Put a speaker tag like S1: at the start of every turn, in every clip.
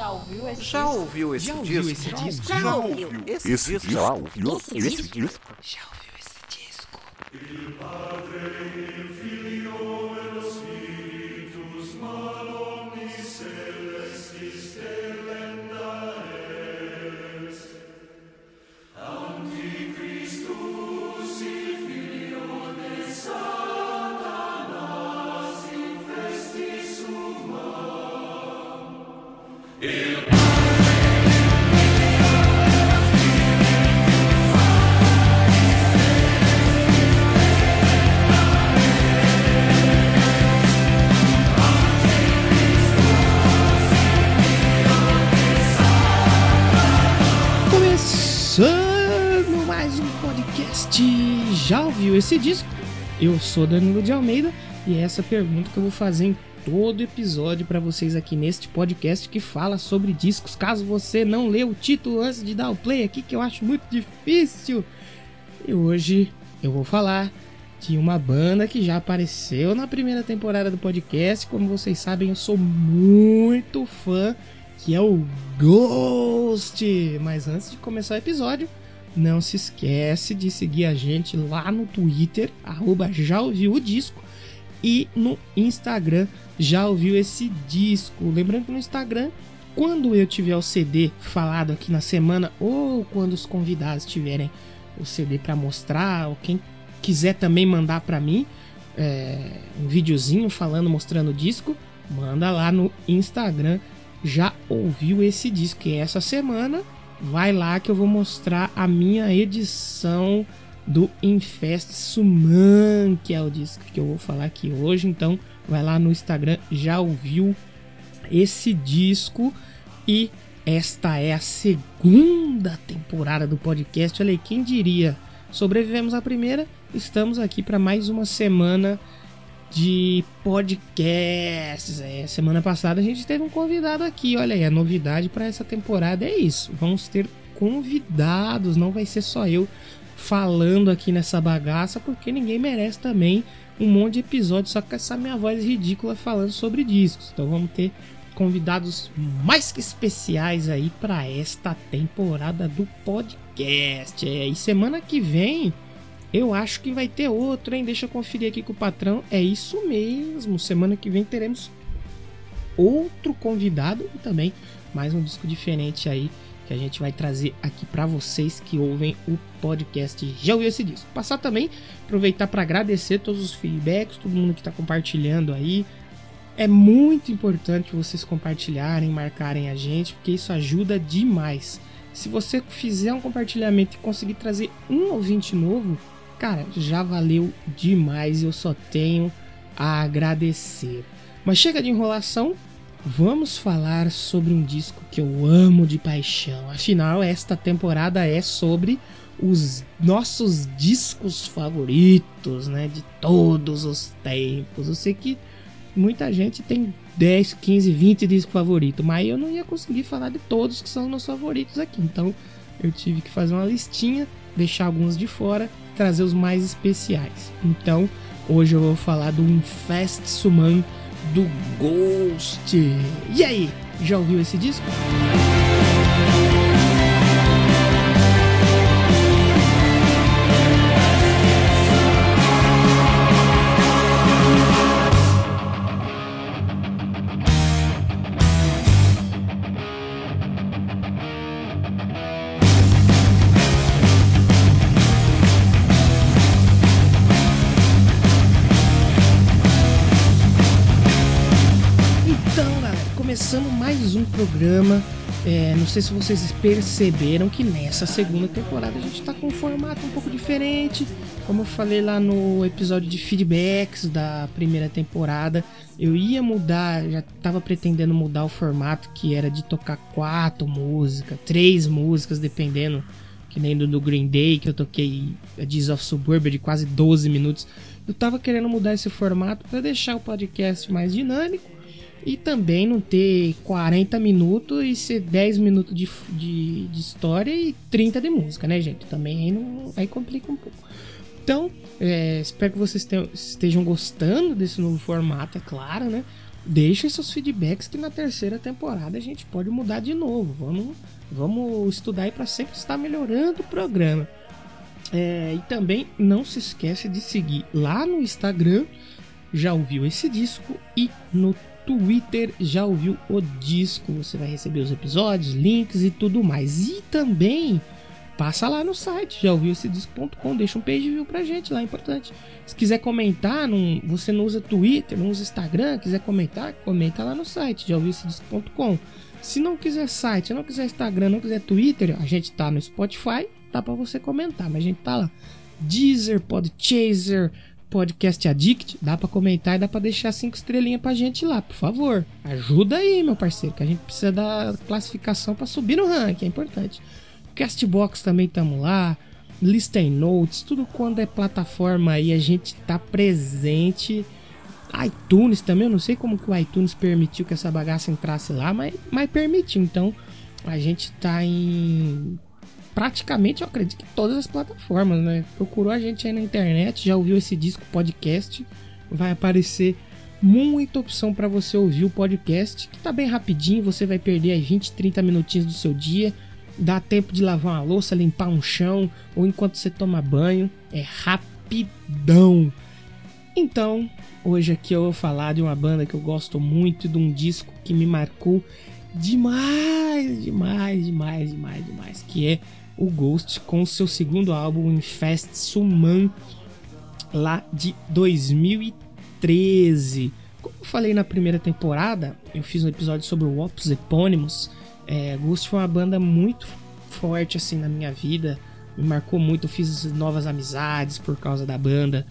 S1: Já ouviu esse
S2: Já
S1: disco?
S2: ouviu esse
S3: Já
S2: disco?
S3: ouviu esse disco?
S2: Já ouviu esse
S4: Esse
S2: disco?
S4: já ouviu
S1: Esse
S4: esse
S1: disco?
S4: disco?
S3: Já ouviu esse disco? Ouviu esse disco? Eu sou Danilo de Almeida e é essa pergunta que eu vou fazer em todo episódio para vocês aqui neste podcast que fala sobre discos. Caso você não lê o título antes de dar o play aqui, que eu acho muito difícil. E hoje eu vou falar de uma banda que já apareceu na primeira temporada do podcast. Como vocês sabem, eu sou muito fã, que é o Ghost. Mas antes de começar o episódio, não se esquece de seguir a gente lá no Twitter, arroba já ouviu o disco, e no Instagram, já ouviu esse disco. Lembrando que no Instagram, quando eu tiver o CD falado aqui na semana, ou quando os convidados tiverem o CD para mostrar, ou quem quiser também mandar para mim é, um videozinho falando, mostrando o disco, manda lá no Instagram. Já ouviu esse disco? E essa semana vai lá que eu vou mostrar a minha edição do Infest Suman, que é o disco que eu vou falar aqui hoje. Então, vai lá no Instagram, já ouviu esse disco e esta é a segunda temporada do podcast. Olha aí, quem diria? Sobrevivemos à primeira, estamos aqui para mais uma semana de podcasts. É, semana passada a gente teve um convidado aqui. Olha aí, a novidade para essa temporada é isso. Vamos ter convidados, não vai ser só eu falando aqui nessa bagaça, porque ninguém merece também um monte de episódios só com essa minha voz ridícula falando sobre discos. Então vamos ter convidados mais que especiais aí para esta temporada do podcast. É, e semana que vem eu acho que vai ter outro, hein? Deixa eu conferir aqui com o patrão. É isso mesmo. Semana que vem teremos outro convidado e também mais um disco diferente aí que a gente vai trazer aqui para vocês que ouvem o podcast. Já ouviu esse disco? Passar também, aproveitar para agradecer todos os feedbacks, todo mundo que está compartilhando aí. É muito importante vocês compartilharem, marcarem a gente, porque isso ajuda demais. Se você fizer um compartilhamento e conseguir trazer um ouvinte novo, cara, já valeu demais. Eu só tenho a agradecer. Mas chega de enrolação, vamos falar sobre um disco que eu amo de paixão. Afinal, esta temporada é sobre os nossos discos favoritos, né, de todos os tempos. Eu sei que muita gente tem 10, 15, 20 discos favoritos, mas eu não ia conseguir falar de todos que são meus favoritos aqui. Então, eu tive que fazer uma listinha, deixar alguns de fora, trazer os mais especiais. Então, hoje eu vou falar do Infest Suman do Ghost. E aí, já ouviu esse disco? Começando mais um programa. É, não sei se vocês perceberam que nessa segunda temporada a gente tá com um formato um pouco diferente. Como eu falei lá no episódio de feedbacks da primeira temporada, eu ia mudar, já tava pretendendo mudar o formato que era de tocar quatro músicas, três músicas, dependendo, que nem do, do Green Day, que eu toquei a Diz of Suburbia de quase 12 minutos. Eu tava querendo mudar esse formato para deixar o podcast mais dinâmico e também não ter 40 minutos e ser 10 minutos de, de, de história e 30 de música, né, gente? Também aí, não, aí complica um pouco. Então, é, espero que vocês tenham- estejam gostando desse novo formato, é claro, né? deixem seus feedbacks que na terceira temporada a gente pode mudar de novo. Vamos, vamos estudar aí para sempre estar melhorando o programa. É, e também não se esquece de seguir lá no Instagram, já ouviu esse disco, e no Twitter, já ouviu o disco. Você vai receber os episódios, links e tudo mais. E também passa lá no site, já ouviu esse disco.com, deixa um page view pra gente lá, é importante. Se quiser comentar, não, você não usa Twitter, não usa Instagram, quiser comentar, comenta lá no site, já ouviu esse disco.com. Se não quiser site, não quiser Instagram, não quiser Twitter, a gente tá no Spotify, dá para você comentar, mas a gente tá lá. Deezer, Podchaser, Podcast Addict, dá para comentar e dá para deixar cinco estrelinhas pra gente lá, por favor. Ajuda aí, meu parceiro, que a gente precisa da classificação para subir no ranking, é importante. Castbox também estamos lá. Listen Notes, tudo quando é plataforma aí a gente tá presente. iTunes também, eu não sei como que o iTunes permitiu que essa bagaça entrasse lá, mas, mas permitiu. Então a gente tá em praticamente, eu acredito que todas as plataformas, né? Procurou a gente aí na internet, já ouviu esse disco podcast, vai aparecer muita opção para você ouvir o podcast, que tá bem rapidinho, você vai perder aí 20, 30 minutinhos do seu dia, dá tempo de lavar uma louça, limpar um chão, ou enquanto você toma banho, é rapidão. Então, hoje aqui eu vou falar de uma banda que eu gosto muito, de um disco que me marcou demais, demais, demais, demais, demais, que é o Ghost com seu segundo álbum Infest Suman lá de 2013. Como eu falei na primeira temporada, eu fiz um episódio sobre o Opus Epônimos. É, Ghost foi uma banda muito forte assim na minha vida, me marcou muito. Eu fiz novas amizades por causa da banda.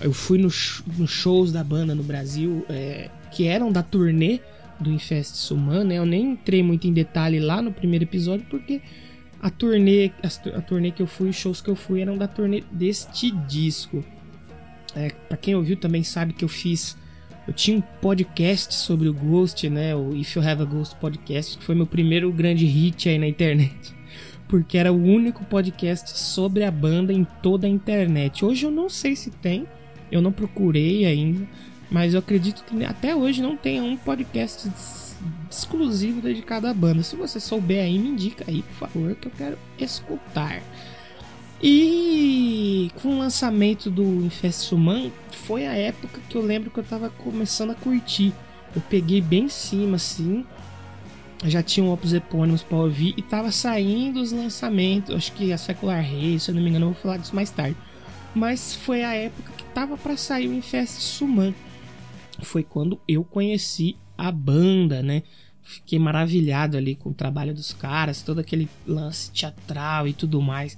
S3: Eu fui nos no shows da banda no Brasil, é, que eram da turnê do Infest Suman, né? Eu nem entrei muito em detalhe lá no primeiro episódio porque a turnê, a, a turnê que eu fui, os shows que eu fui eram da turnê deste disco. É, para quem ouviu também sabe que eu fiz, eu tinha um podcast sobre o Ghost, né? O If You Have a Ghost podcast, que foi meu primeiro grande hit aí na internet, porque era o único podcast sobre a banda em toda a internet. Hoje eu não sei se tem, eu não procurei ainda, mas eu acredito que até hoje não tenha um podcast exclusivo dedicado à banda. Se você souber aí, me indica aí, por favor, que eu quero escutar. E com o lançamento do Infest Human, foi a época que eu lembro que eu tava começando a curtir. Eu peguei bem em cima, assim. Já tinha um Opus Epônimos pra ouvir e tava saindo os lançamentos. Acho que a Secular Rei, se eu não me engano, eu vou falar disso mais tarde. Mas foi a época que tava para sair o Infest Suman. Foi quando eu conheci a banda, né? Fiquei maravilhado ali com o trabalho dos caras, todo aquele lance teatral e tudo mais.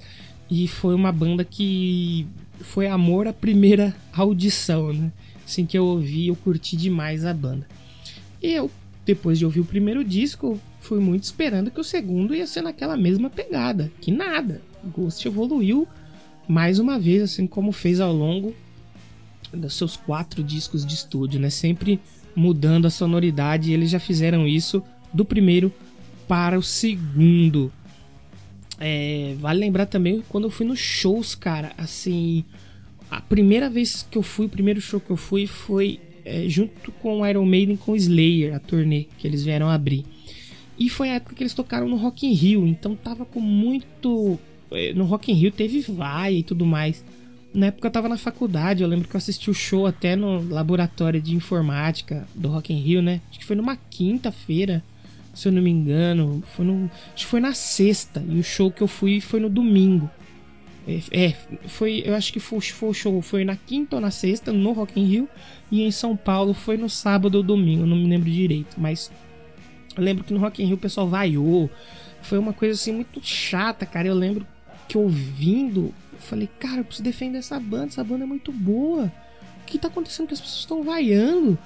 S3: E foi uma banda que foi amor à primeira audição, né? Assim que eu ouvi, eu curti demais a banda. E eu, depois de ouvir o primeiro disco, fui muito esperando que o segundo ia ser naquela mesma pegada. Que nada. Ghost evoluiu mais uma vez, assim como fez ao longo dos seus quatro discos de estúdio, né? Sempre mudando a sonoridade. Eles já fizeram isso do primeiro para o segundo. É, vale lembrar também quando eu fui nos shows, cara. Assim, a primeira vez que eu fui, o primeiro show que eu fui foi é, junto com Iron Maiden com Slayer, a turnê que eles vieram abrir. E foi a época que eles tocaram no Rock in Rio, então tava com muito. É, no Rock in Rio teve vai e tudo mais. Na época eu tava na faculdade, eu lembro que eu assisti o show até no laboratório de informática do Rock in Rio, né? Acho que foi numa quinta-feira, se eu não me engano. Foi no, acho que foi na sexta, e o show que eu fui foi no domingo. É, é foi, eu acho que foi, foi o show, foi na quinta ou na sexta, no Rock in Rio, e em São Paulo foi no sábado ou domingo, não me lembro direito, mas eu lembro que no Rock in Rio o pessoal vaiou. Foi uma coisa assim muito chata, cara. Eu lembro que ouvindo falei, cara, eu preciso defender essa banda, essa banda é muito boa. O que tá acontecendo que as pessoas estão vaiando?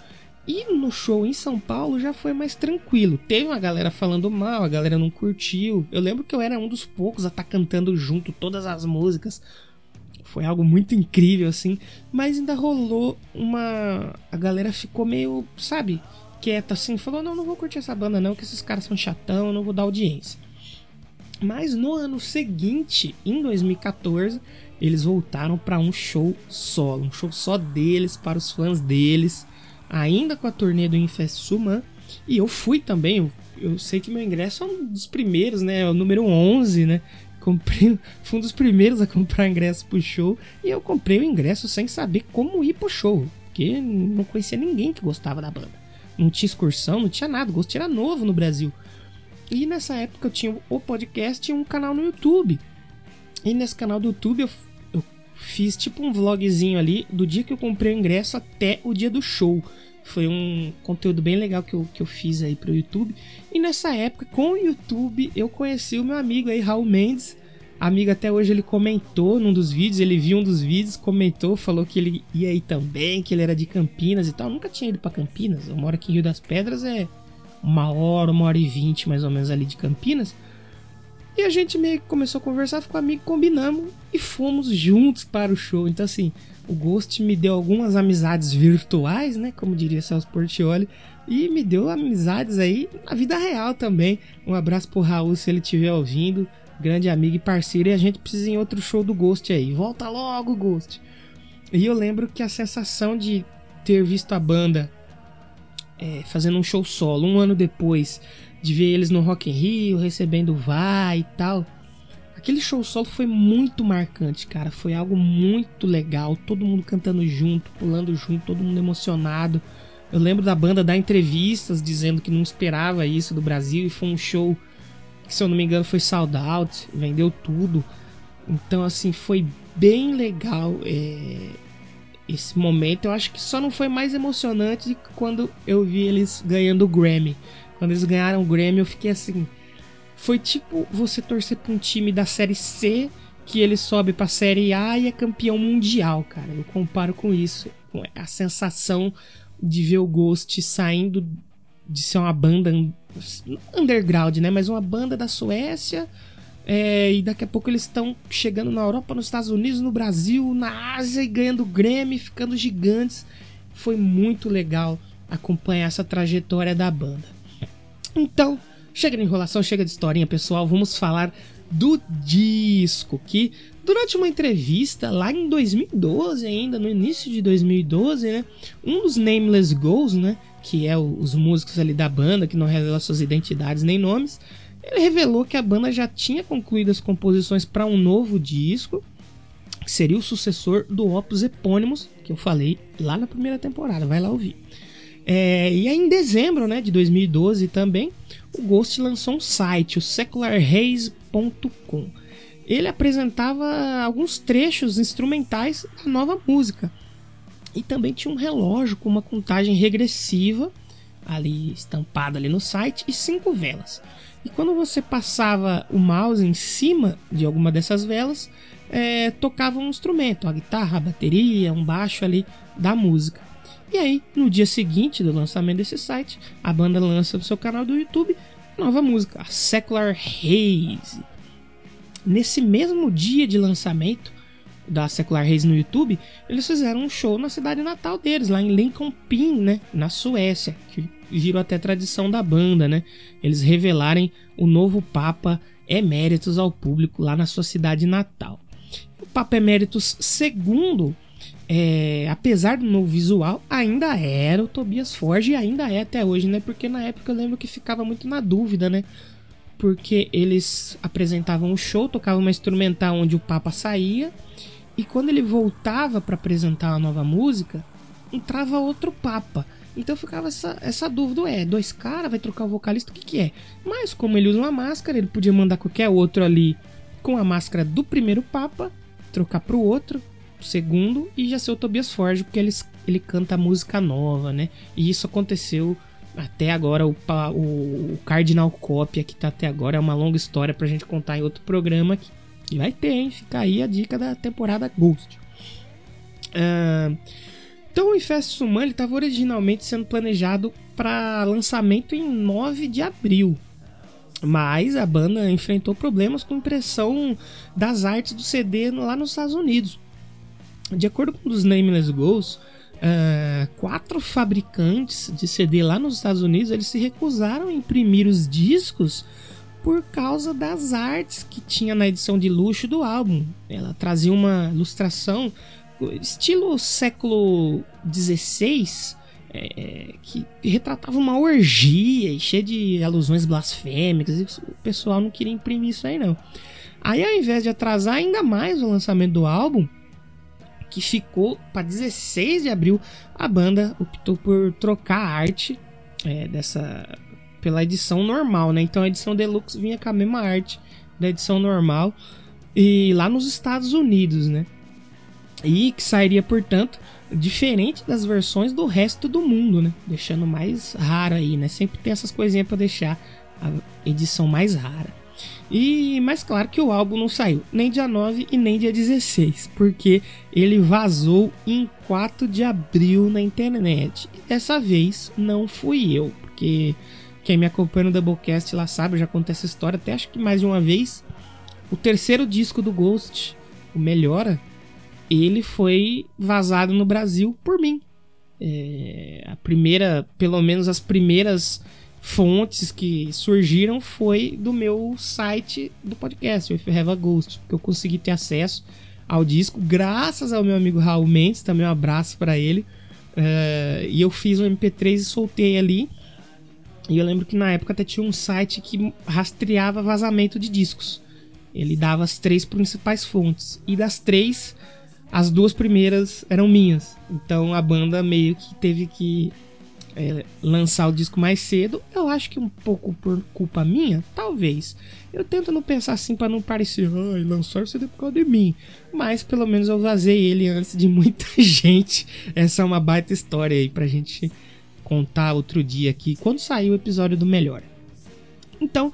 S3: E no show em São Paulo já foi mais tranquilo. Teve uma galera falando mal, a galera não curtiu. Eu lembro que eu era um dos poucos a estar tá cantando junto todas as músicas. Foi algo muito incrível, assim. Mas ainda rolou uma. A galera ficou meio, sabe, quieta assim. Falou: não, não vou curtir essa banda, não, que esses caras são chatão, não vou dar audiência. Mas no ano seguinte, em 2014, eles voltaram para um show solo, um show só deles, para os fãs deles. ainda com a turnê do Infest Suman. E eu fui também, eu, sei que meu ingresso é um dos primeiros, né? É o número 11, né? Comprei, fui um dos primeiros a comprar ingresso pro show. E eu comprei o ingresso sem saber como ir pro show. Porque não conhecia ninguém que gostava da banda. Não tinha excursão, não tinha nada. O Ghost era novo no Brasil. E nessa época eu tinha o podcast e um canal no YouTube. E nesse canal do YouTube eu, eu fiz tipo um vlogzinho ali do dia que eu comprei o ingresso até o dia do show. Foi um conteúdo bem legal que eu, que eu fiz aí pro YouTube. E nessa época, com o YouTube, eu conheci o meu amigo aí, Raul Mendes. Amigo até hoje ele comentou num dos vídeos, ele viu um dos vídeos, comentou, falou que ele ia aí também, que ele era de Campinas e tal. Eu nunca tinha ido para Campinas. Eu moro aqui em Rio das Pedras, é uma hora, uma hora e vinte mais ou menos ali de Campinas. E a gente meio que começou a conversar, ficou amigo, combinamos e fomos juntos para o show. Então, assim, o Ghost me deu algumas amizades virtuais, né? Como diria Celso Portioli. E me deu amizades aí na vida real também. Um abraço pro Raul se ele estiver ouvindo. Grande amigo e parceiro. E a gente precisa em outro show do Ghost aí. Volta logo, Ghost. E eu lembro que a sensação de ter visto a banda é, fazendo um show solo um ano depois de ver eles no Rock in Rio, recebendo Vai e tal. Aquele show solo foi muito marcante, cara. Foi algo muito legal. Todo mundo cantando junto, pulando junto, todo mundo emocionado. Eu lembro da banda dar entrevistas dizendo que não esperava isso do Brasil e foi um show que, se eu não me engano, foi sold out, vendeu tudo. Então, assim, foi bem legal é, esse momento. Eu acho que só não foi mais emocionante quando eu vi eles ganhando o Grammy. Quando eles ganharam o Grammy, eu fiquei assim. Foi tipo você torcer pra um time da série C que ele sobe pra série A e é campeão mundial, cara. Eu comparo com isso. A sensação de ver o Ghost saindo de ser uma banda underground, né? Mas uma banda da Suécia. É, e daqui a pouco eles estão chegando na Europa, nos Estados Unidos, no Brasil, na Ásia e ganhando Grammy, ficando gigantes. Foi muito legal acompanhar essa trajetória da banda. Então, chega de enrolação, chega de historinha, pessoal. Vamos falar do disco que durante uma entrevista lá em 2012 ainda, no início de 2012, né, um dos Nameless Goals, né, que é o, os músicos ali da banda que não revelam suas identidades nem nomes, ele revelou que a banda já tinha concluído as composições para um novo disco, que seria o sucessor do Opus Epônimos, que eu falei lá na primeira temporada, vai lá ouvir. É, e aí em dezembro né, de 2012 também, o Ghost lançou um site, o secularhaze.com. Ele apresentava alguns trechos instrumentais da nova música. E também tinha um relógio com uma contagem regressiva ali estampada ali no site e cinco velas. E quando você passava o mouse em cima de alguma dessas velas, é, tocava um instrumento, a guitarra, a bateria, um baixo ali da música. E aí, no dia seguinte do lançamento desse site, a banda lança no seu canal do YouTube nova música, a Secular Haze. Nesse mesmo dia de lançamento da Secular Haze no YouTube, eles fizeram um show na cidade natal deles, lá em Linköping, né, na Suécia, que virou até tradição da banda, né? Eles revelarem o novo Papa Eméritos ao público lá na sua cidade natal. O Papa Eméritos II é, apesar do novo visual, ainda era o Tobias Forge e ainda é até hoje, né? Porque na época eu lembro que ficava muito na dúvida, né? Porque eles apresentavam um show, tocavam uma instrumental onde o Papa saía, e quando ele voltava para apresentar uma nova música, entrava outro Papa. Então ficava essa, essa dúvida: é, dois caras, vai trocar o vocalista, o que, que é? Mas como ele usa uma máscara, ele podia mandar qualquer outro ali com a máscara do primeiro Papa, trocar pro outro, segundo e já ser o Tobias Forge, porque ele, ele canta música nova, né? E isso aconteceu até agora. O, o, o Cardinal Cópia, que tá até agora, é uma longa história pra gente contar em outro programa. Que, vai ter, hein? Fica aí a dica da temporada Ghost. Uh, então o Infest Suman estava originalmente sendo planejado para lançamento em 9 de abril. Mas a banda enfrentou problemas com impressão das artes do CD lá nos Estados Unidos. De acordo com os Nameless Goals, uh, quatro fabricantes de CD lá nos Estados Unidos eles se recusaram a imprimir os discos por causa das artes que tinha na edição de luxo do álbum. Ela trazia uma ilustração estilo século XVI, é, que retratava uma orgia e cheia de alusões blasfêmicas. E o pessoal não queria imprimir isso aí, não. Aí, ao invés de atrasar ainda mais o lançamento do álbum, que ficou para 16 de abril, a banda optou por trocar a arte é, dessa pela edição normal, né? Então a edição deluxe vinha com a mesma arte da edição normal e lá nos Estados Unidos, né? E que sairia, portanto, diferente das versões do resto do mundo, né? Deixando mais raro aí, né? Sempre tem essas coisinhas para deixar a edição mais rara. E mais claro que o álbum não saiu nem dia 9 e nem dia 16, porque ele vazou em 4 de abril na internet. E dessa vez não fui eu, porque quem me acompanha no Doublecast lá sabe, eu já contei essa história até acho que mais de uma vez. O terceiro disco do Ghost, o Melhora, ele foi vazado no Brasil por mim. É, a primeira, pelo menos as primeiras fontes que surgiram foi do meu site do podcast, o If Have a Ghost, porque eu consegui ter acesso ao disco graças ao meu amigo Raul Mendes, também um abraço para ele. Uh, e eu fiz um MP3 e soltei ali. E eu lembro que na época até tinha um site que rastreava vazamento de discos. Ele dava as três principais fontes. E das três, as duas primeiras eram minhas. Então a banda meio que teve que é, lançar o disco mais cedo, eu acho que um pouco por culpa minha, talvez. Eu tento não pensar assim para não parecer, ai, ah, lançar o CD por causa de mim. Mas pelo menos eu vazei ele antes de muita gente. Essa é uma baita história aí pra gente contar outro dia aqui, quando sair o episódio do Melhor. Então,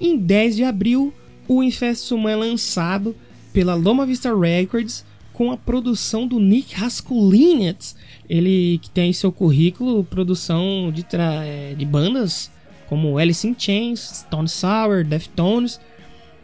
S3: em 10 de abril, o Infest é lançado pela Loma Vista Records com a produção do Nick Raskulinets, ele que tem em seu currículo produção de, é, de bandas como Alice in Chains, Stone Sour, Deftones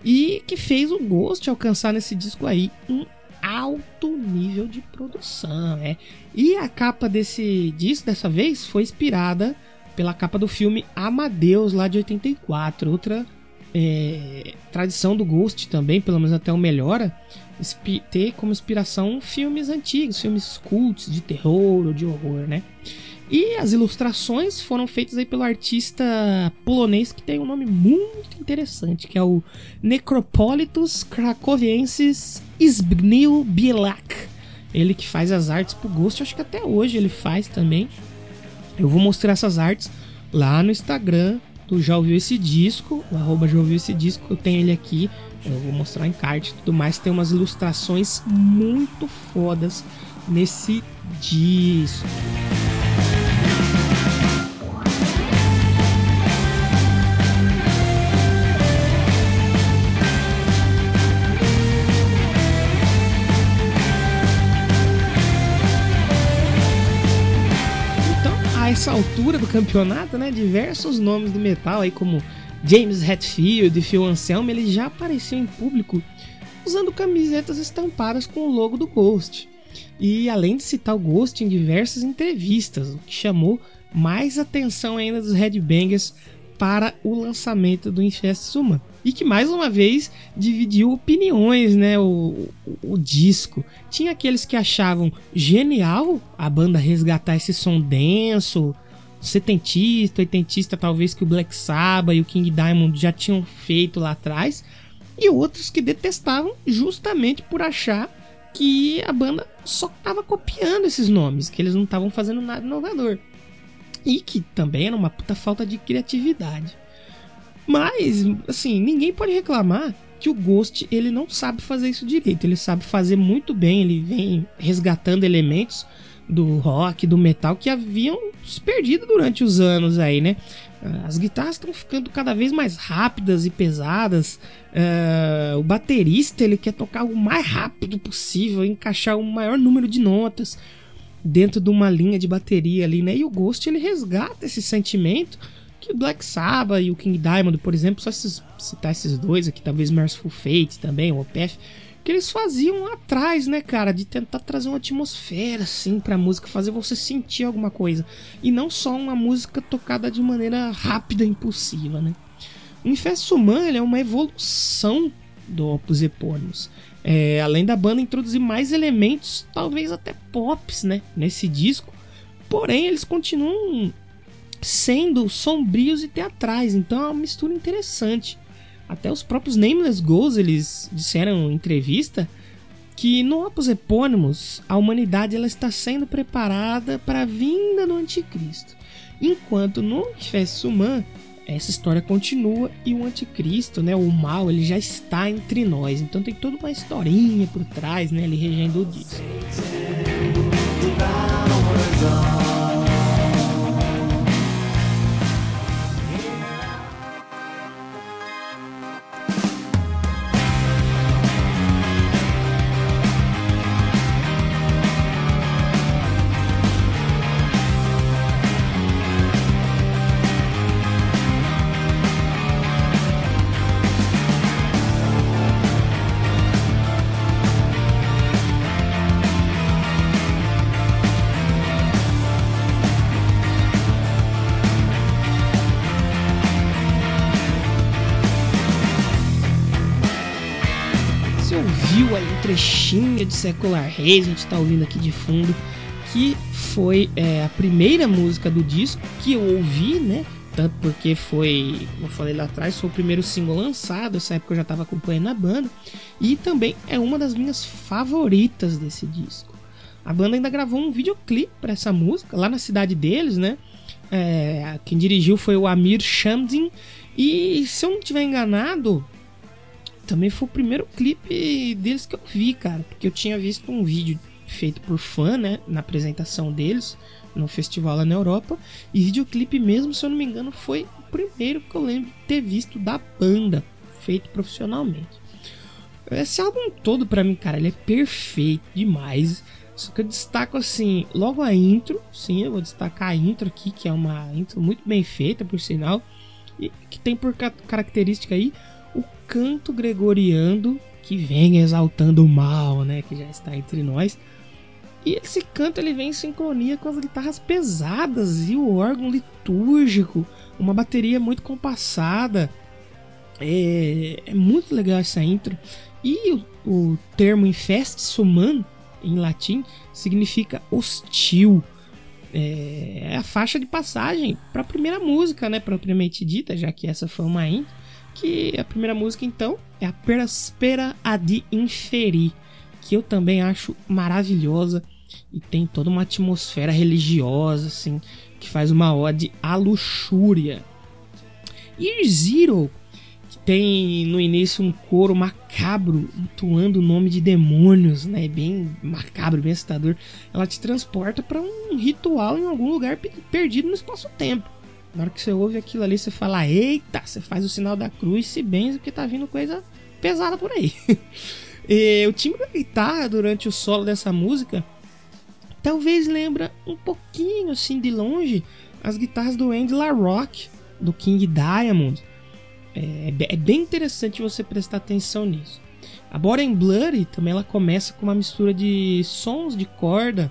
S3: e que fez o Ghost alcançar nesse disco aí um alto nível de produção, né? E a capa desse disco dessa vez foi inspirada pela capa do filme Amadeus lá de 84, outra é, tradição do Ghost também, pelo menos até o Melhora, ter como inspiração filmes antigos, filmes cults de terror ou de horror, né? E as ilustrações foram feitas aí pelo artista polonês que tem um nome muito interessante, que é o Necropolitus Krakowiensis Zbigniew Bielak. Ele que faz as artes pro Ghost, acho que até hoje ele faz também. Eu vou mostrar essas artes lá no Instagram do Já Ouviu Esse Disco, o arroba Já Ouviu Esse Disco, eu tenho ele aqui eu vou mostrar em card e tudo mais. Tem umas ilustrações muito fodas nesse disco. Essa altura do campeonato, né, diversos nomes do metal aí como James Hetfield e Phil Anselmo eles já apareciam em público usando camisetas estampadas com o logo do Ghost. E além de citar o Ghost em diversas entrevistas, o que chamou mais atenção ainda dos headbangers para o lançamento do Infest Suma. E que mais uma vez dividiu opiniões, né? O, o, o, disco. Tinha aqueles que achavam genial a banda resgatar esse som denso, setentista, oitentista, talvez que o Black Sabbath e o King Diamond já tinham feito lá atrás, e outros que detestavam justamente por achar que a banda só estava copiando esses nomes, que eles não estavam fazendo nada inovador. E que também era uma puta falta de criatividade. Mas, assim, ninguém pode reclamar que o Ghost ele não sabe fazer isso direito. Ele sabe fazer muito bem, ele vem resgatando elementos do rock, do metal que haviam se perdido durante os anos aí, né? As guitarras estão ficando cada vez mais rápidas e pesadas. Uh, o baterista ele quer tocar o mais rápido possível, encaixar o maior número de notas dentro de uma linha de bateria ali, né? E o Ghost ele resgata esse sentimento que o Black Sabbath e o King Diamond, por exemplo, só citar esses dois aqui, talvez Merciful Fate também, o Opeth, que eles faziam atrás, né, cara? De tentar trazer uma atmosfera, assim, pra música, fazer você sentir alguma coisa. E não só uma música tocada de maneira rápida e impulsiva, né? O Infest Human é uma evolução do Opus Epônimos. É, além da banda introduzir mais elementos, talvez até pops, né, nesse disco, porém eles continuam sendo sombrios e teatrais, então é uma mistura interessante. Até os próprios Nameless Goals eles disseram em entrevista que no Opus Epônimos a humanidade ela está sendo preparada para a vinda do anticristo, enquanto no Manifesto Human essa história continua e o anticristo, né, o mal, ele já está entre nós. Então tem toda uma historinha por trás, né, ele regendo o disco. trechinho de Secular Reis, a gente tá ouvindo aqui de fundo, que foi é, a primeira música do disco que eu ouvi, né? Tanto porque foi, como eu falei lá atrás, foi o primeiro single lançado, essa época eu já estava acompanhando a banda, e também é uma das minhas favoritas desse disco. A banda ainda gravou um videoclipe para essa música, lá na cidade deles, né? É, quem dirigiu foi o Amir Shamdin, e se eu não estiver enganado, também foi o primeiro clipe deles que eu vi, cara. Porque eu tinha visto um vídeo feito por fã, né? Na apresentação deles no festival lá na Europa. E videoclipe mesmo, se eu não me engano, foi o primeiro que eu lembro de ter visto da banda, feito profissionalmente. Esse álbum todo, para mim, cara, ele é perfeito demais. Só que eu destaco assim, logo a intro, sim, eu vou destacar a intro aqui, que é uma intro muito bem feita, por sinal, e que tem por característica aí canto gregoriano que vem exaltando o mal, né, que já está entre nós. E esse canto ele vem em sincronia com as guitarras pesadas e o órgão litúrgico, uma bateria muito compassada. É, é muito legal essa intro. E o, o termo infestis humano em latim significa hostil. É, é a faixa de passagem para a primeira música, né, propriamente dita, já que essa foi uma intro que a primeira música, então, é a Peraspera ad Inferi, que eu também acho maravilhosa e tem toda uma atmosfera religiosa, assim, que faz uma ode à luxúria. E Zero, que tem no início um coro macabro, entoando o nome de demônios, né? Bem macabro, bem assustador. Ela te transporta para um ritual em algum lugar perdido no espaço-tempo. Na hora que você ouve aquilo ali, você fala: Eita, você faz o sinal da cruz, se benze, porque tá vindo coisa pesada por aí. e, o timbre da guitarra durante o solo dessa música talvez lembra um pouquinho assim de longe as guitarras do Andy LaRock, do King Diamond. É, é bem interessante você prestar atenção nisso. A Body Bloody também ela começa com uma mistura de sons de corda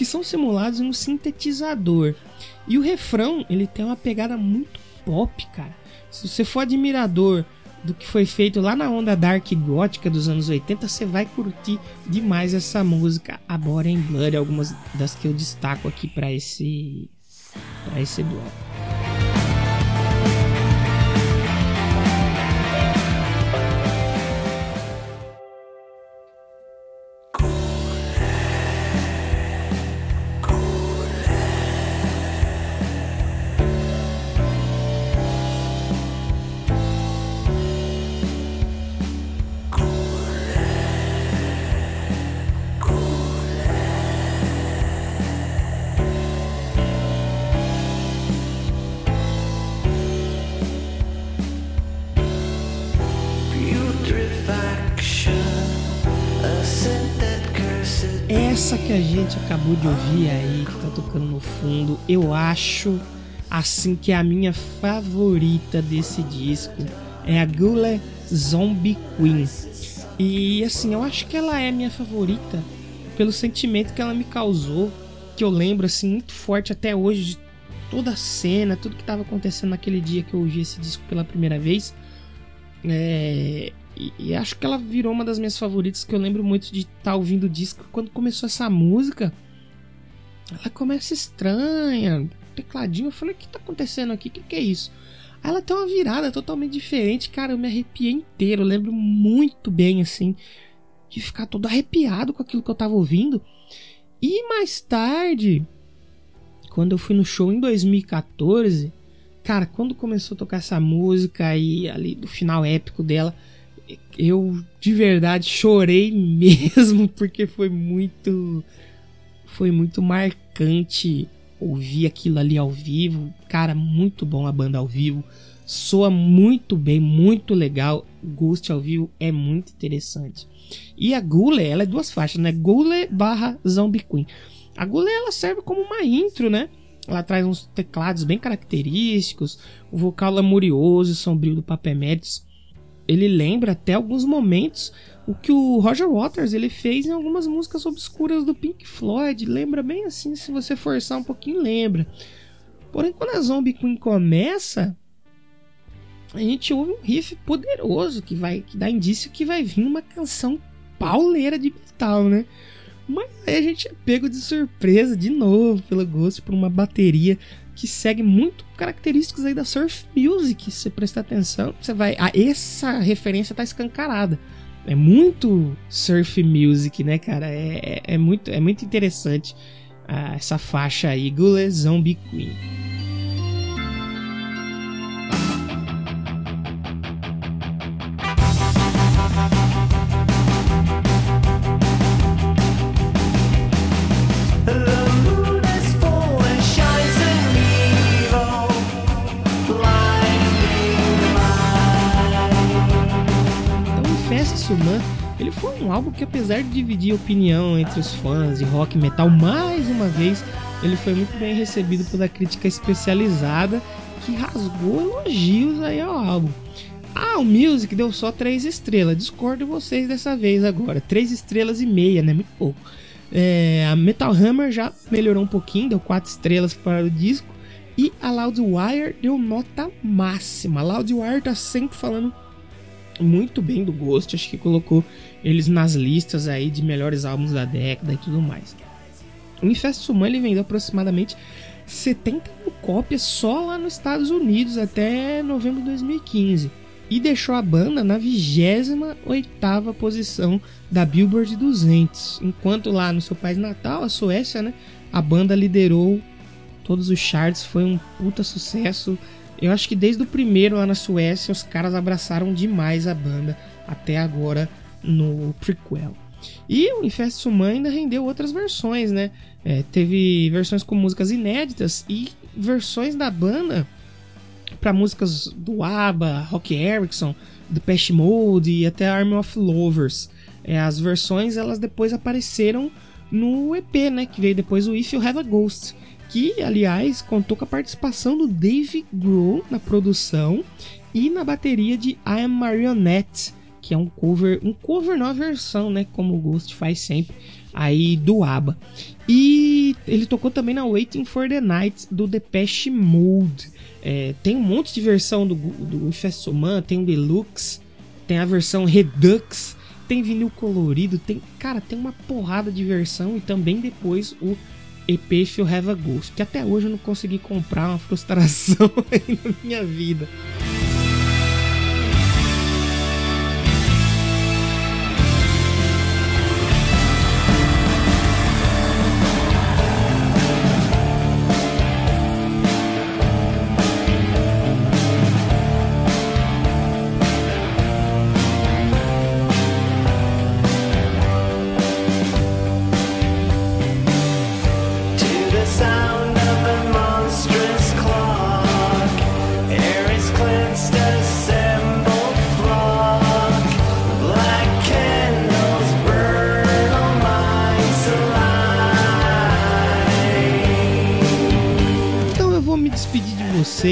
S3: que são simulados no sintetizador. E o refrão, ele tem uma pegada muito pop, cara. Se você for admirador do que foi feito lá na onda dark gótica dos anos 80, você vai curtir demais essa música A Body Blood, algumas das que eu destaco aqui para esse para esse bloco. Essa que a gente acabou de ouvir aí, que tá tocando no fundo, eu acho assim que é a minha favorita desse disco é a Gule Zombie Queen. E assim, eu acho que ela é minha favorita pelo sentimento que ela me causou, que eu lembro assim muito forte até hoje de toda a cena, tudo que estava acontecendo naquele dia que eu ouvi esse disco pela primeira vez. É, e, e, acho que ela virou uma das minhas favoritas, que eu lembro muito de estar tá ouvindo o disco quando começou essa música. ela começa estranha, tecladinho. Eu falei: o que tá acontecendo aqui? O que, que é isso? Aí ela tem uma virada totalmente diferente, cara. Eu me arrepiei inteiro. Eu lembro muito bem, assim, de ficar todo arrepiado com aquilo que eu tava ouvindo. E mais tarde, quando eu fui no show em 2014, cara, quando começou a tocar essa música e ali do final épico dela, eu de verdade chorei mesmo porque foi muito foi muito marcante ouvir aquilo ali ao vivo. Cara, muito bom a banda ao vivo. Soa muito bem, muito legal. Ghost ao vivo é muito interessante. E a Gule, ela é duas faixas, né? Gule barra Zombie Queen. A Gule, ela serve como uma intro, né? Ela traz uns teclados bem característicos, o vocal lamurioso e sombrio do Papemedes. Ele lembra até alguns momentos o que o Roger Waters ele fez em algumas músicas obscuras do Pink Floyd. Lembra bem assim, se você forçar um pouquinho, lembra. Porém, quando a Zombie Queen começa, a gente ouve um riff poderoso que vai que dá indício que vai vir uma canção pauleira de metal, né? Mas aí a gente é pego de surpresa de novo pelo gosto por uma bateria que segue muito características aí da surf music. Se você prestar atenção, você vai. Ah, essa referência tá escancarada. É muito surf music, né, cara? É, é, é muito, é muito interessante ah, essa faixa aí, Gule Zombie Queen. Um álbum que apesar de dividir opinião entre os fãs de rock e metal, mais uma vez, ele foi muito bem recebido pela crítica especializada, que rasgou elogios aí ao álbum. Ah, o Music deu só 3 estrelas. Discordo vocês dessa vez agora. 3 estrelas e meia, né? Muito pouco. É, a Metal Hammer já melhorou um pouquinho, deu 4 estrelas para o disco. E a Loudwire deu nota máxima. A Loudwire tá sempre falando muito bem do Ghost, acho que colocou eles nas listas aí de melhores álbuns da década e tudo mais. O Infest Suman ele vendeu aproximadamente 70 mil cópias só lá nos Estados Unidos até novembro de 2015 e deixou a banda na 28ª posição da Billboard 200, enquanto lá no seu país natal, a Suécia, né, a banda liderou todos os charts, foi um puta sucesso, eu acho que desde o primeiro lá na Suécia os caras abraçaram demais a banda até agora no prequel. E o Infest Suman ainda rendeu outras versões, né? É, teve versões com músicas inéditas e versões da banda para músicas do ABBA, Rock Erickson, Depeche Mode e até Army of Lovers. É, as versões elas depois apareceram no EP, né? Que veio depois o If You Have a Ghost que aliás contou com a participação do Dave Grohl na produção e na bateria de I Am Marionette, que é um cover, um cover nova versão, né, como o Ghost faz sempre, aí do ABBA. E ele tocou também na Waiting for the Night do Depeche Mode. É, tem um monte de versão do, do Fessoman, tem o Deluxe, tem a versão Redux, tem vinil colorido, tem, cara, tem uma porrada de versão e também depois o EP If You Have a Ghost, que até hoje eu não consegui comprar, uma frustração aí na minha vida.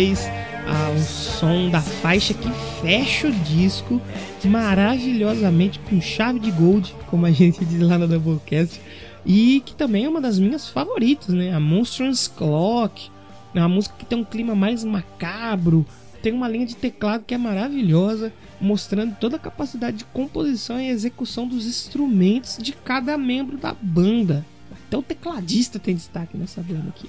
S3: Vocês ao som da faixa que fecha o disco maravilhosamente com chave de gold, como a gente diz lá no Doublecast, e que também é uma das minhas favoritas, né? A Monstrous Clock, é uma música que tem um clima mais macabro, tem uma linha de teclado que é maravilhosa, mostrando toda a capacidade de composição e execução dos instrumentos de cada membro da banda. Até o tecladista tem destaque nessa banda aqui.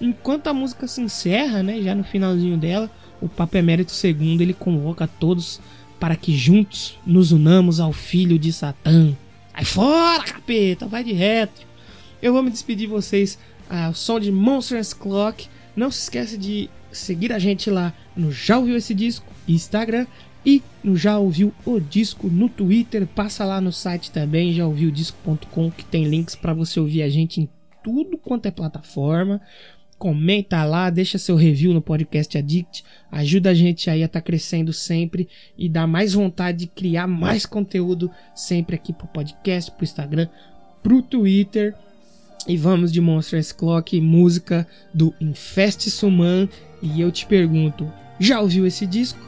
S3: Enquanto a música se encerra, né, já no finalzinho dela, o Papa Emérito II ele convoca todos para que juntos nos unamos ao filho de Satã. Sai fora, capeta, vai de reto. Eu vou me despedir de vocês ao som de Monsters Clock. Não se esqueça de seguir a gente lá no Já Ouviu Esse Disco, Instagram e no Já Ouviu o Disco no Twitter. Passa lá no site também, jaouviudisco.com, que tem links para você ouvir a gente em tudo quanto é plataforma comenta lá, deixa seu review no podcast Addict, ajuda a gente aí a estar tá crescendo sempre e dá mais vontade de criar mais conteúdo sempre aqui pro podcast, pro Instagram, pro Twitter. E vamos de Monsters Clock, música do Infest Suman. E eu te pergunto, já ouviu esse disco?